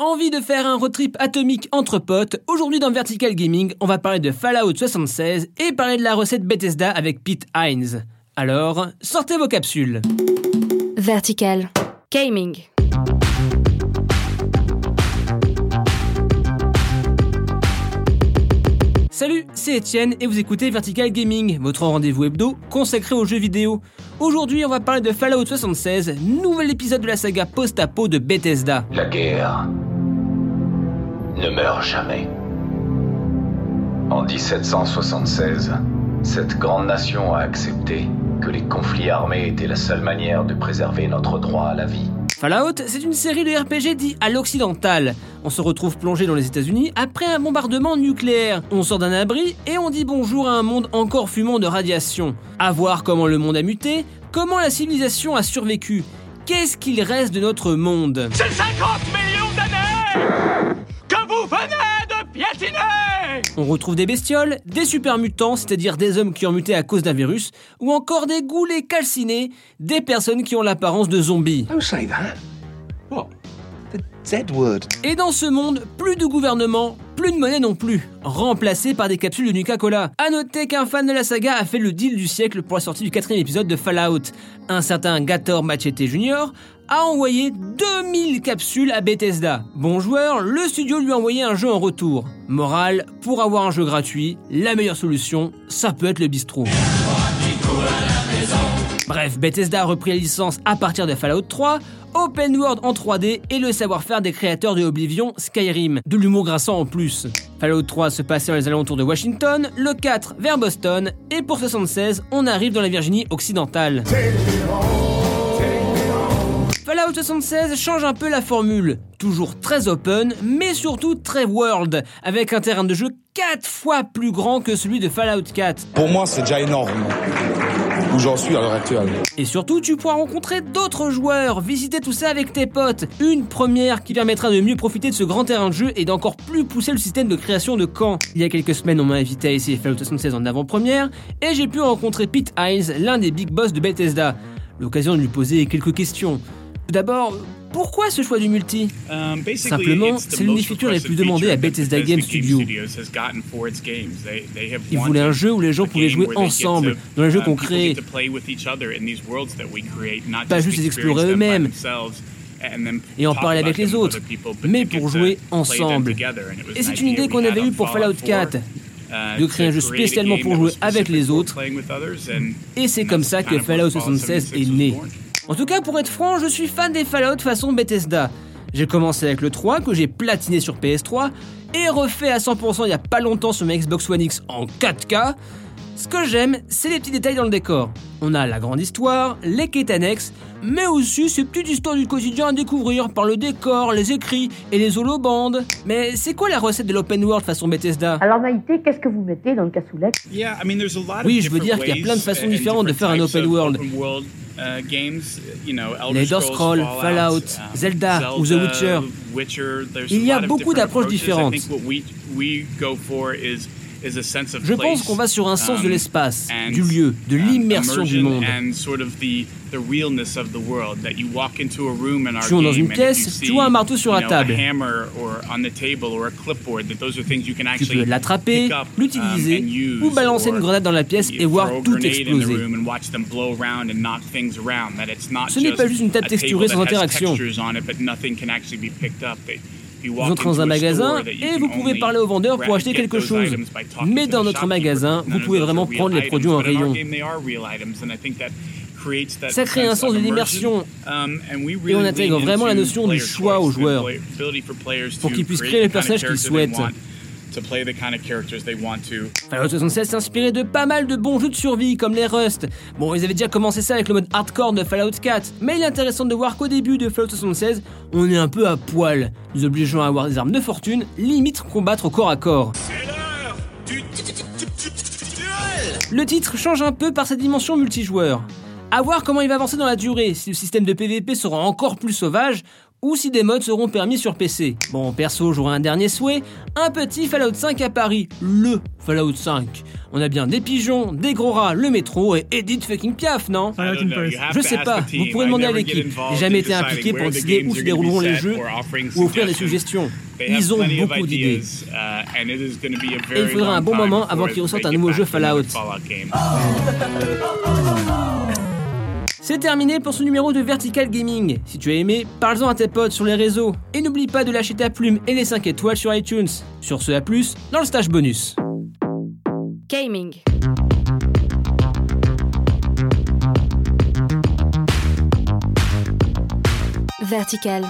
Envie de faire un road trip atomique entre potes? Aujourd'hui dans Vertical Gaming, on va parler de Fallout 76 et parler de la recette Bethesda avec Pete Hines. Alors, sortez vos capsules. Vertical Gaming. Salut, c'est Étienne et vous écoutez Vertical Gaming, votre rendez-vous hebdo consacré aux jeux vidéo. Aujourd'hui, on va parler de Fallout 76, nouvel épisode de la saga post-apo de Bethesda. La guerre ne meurt jamais. En 1776, cette grande nation a accepté que les conflits armés étaient la seule manière de préserver notre droit à la vie. Fallout, c'est une série de RPG dit à l'occidental. On se retrouve plongé dans les États-Unis après un bombardement nucléaire. On sort d'un abri et on dit bonjour à un monde encore fumant de radiation. À voir comment le monde a muté, comment la civilisation a survécu. Qu'est-ce qu'il reste de notre monde? C'est 50 millions d'années que vous venez de piétiner On retrouve des bestioles, des super mutants, c'est-à-dire des hommes qui ont muté à cause d'un virus, ou encore des goulets calcinés, des personnes qui ont l'apparence de zombies. Don't say that. What? The Z word. Et dans ce monde, plus de gouvernement, plus de monnaie non plus, remplacé par des capsules de Nuka-Cola. A noter qu'un fan de la saga a fait le deal du siècle pour la sortie du quatrième épisode de Fallout. Un certain Gator Machete Jr. a envoyé 2000 capsules à Bethesda. Bon joueur, le studio lui a envoyé un jeu en retour. Morale, pour avoir un jeu gratuit, la meilleure solution, ça peut être le bistrot. Bref, Bethesda a repris la licence à partir de Fallout 3, Open World en 3D et le savoir-faire des créateurs de Oblivion, Skyrim, de l'humour grinçant en plus. Fallout 3 se passait dans les alentours de Washington, le 4 vers Boston, et pour 76, on arrive dans la Virginie occidentale. Fallout 76 change un peu la formule, toujours très open, mais surtout très world, avec un terrain de jeu 4 fois plus grand que celui de Fallout 4. Pour moi, c'est déjà énorme j'en suis à l'heure actuelle. Et surtout, tu pourras rencontrer d'autres joueurs, visiter tout ça avec tes potes. Une première qui permettra de mieux profiter de ce grand terrain de jeu et d'encore plus pousser le système de création de camps. Il y a quelques semaines, on m'a invité à essayer Fallout 76 en avant-première et j'ai pu rencontrer Pete Hines, l'un des big boss de Bethesda. L'occasion de lui poser quelques questions. Tout d'abord, pourquoi ce choix du multi Simplement, c'est l'une des features les plus demandées à Bethesda Game Studio. Ils voulaient un jeu où les gens pouvaient jouer ensemble, dans les jeux qu'on crée, pas juste les explorer eux-mêmes et en parler avec les autres, mais pour jouer ensemble. Et c'est une idée qu'on avait eue pour Fallout 4, de créer un jeu spécialement pour jouer avec les autres, et c'est comme ça que Fallout 76 est né. En tout cas, pour être franc, je suis fan des Fallout façon Bethesda. J'ai commencé avec le 3 que j'ai platiné sur PS3 et refait à 100% il y a pas longtemps sur ma Xbox One X en 4K. Ce que j'aime, c'est les petits détails dans le décor. On a la grande histoire, les quêtes annexes, mais aussi ces petites histoires du quotidien à découvrir par le décor, les écrits et les holobandes. Mais c'est quoi la recette de l'open world façon Bethesda? Alors Maïté, qu'est-ce que vous mettez dans le cassoulet? Oui, je veux dire qu'il y a plein de façons différentes de faire un open world. Les Elder Scrolls, Fallout, Zelda ou The Witcher. Il y a beaucoup d'approches différentes. Je pense qu'on va sur un sens de l'espace, du lieu, de l'immersion du monde. Tu entres dans une pièce, tu vois un marteau sur la table. Tu peux l'attraper, l'utiliser ou balancer une grenade dans la pièce et voir tout exploser. Ce n'est pas juste une table texturée sans interaction. Vous entrez dans un magasin et vous pouvez parler au vendeur pour acheter quelque chose. Mais dans notre magasin, vous pouvez vraiment prendre les produits en rayon. Ça crée un sens de l'immersion et on intègre vraiment la notion du choix aux joueurs pour qu'ils puissent créer les personnages qu'ils souhaitent. Fallout 76 s'est inspiré de pas mal de bons jeux de survie comme les Rust. Bon, ils avaient déjà commencé ça avec le mode hardcore de Fallout 4, mais il est intéressant de voir qu'au début de Fallout 76, on est un peu à poil, nous obligeant à avoir des armes de fortune, limite combattre au corps à corps. Le titre change un peu par sa dimension multijoueur. À voir comment il va avancer dans la durée, si le système de PVP sera encore plus sauvage, ou si des modes seront permis sur PC. Bon, perso, j'aurai un dernier souhait, un petit Fallout 5 à Paris, le Fallout 5. On a bien des pigeons, des gros rats, le métro et Edith fucking Piaf, non? Je sais pas, vous pourrez demander à l'équipe. J'ai jamais été impliqué pour décider où se dérouleront les jeux ou offrir des suggestions. Ils ont beaucoup d'idées. Uh, et il faudra un bon moment avant qu'ils ressortent un nouveau jeu Fallout. C'est terminé pour ce numéro de Vertical Gaming. Si tu as aimé, parle-en à tes potes sur les réseaux. Et n'oublie pas de lâcher ta plume et les 5 étoiles sur iTunes. Sur ce, à plus dans le stage bonus. Gaming. Vertical.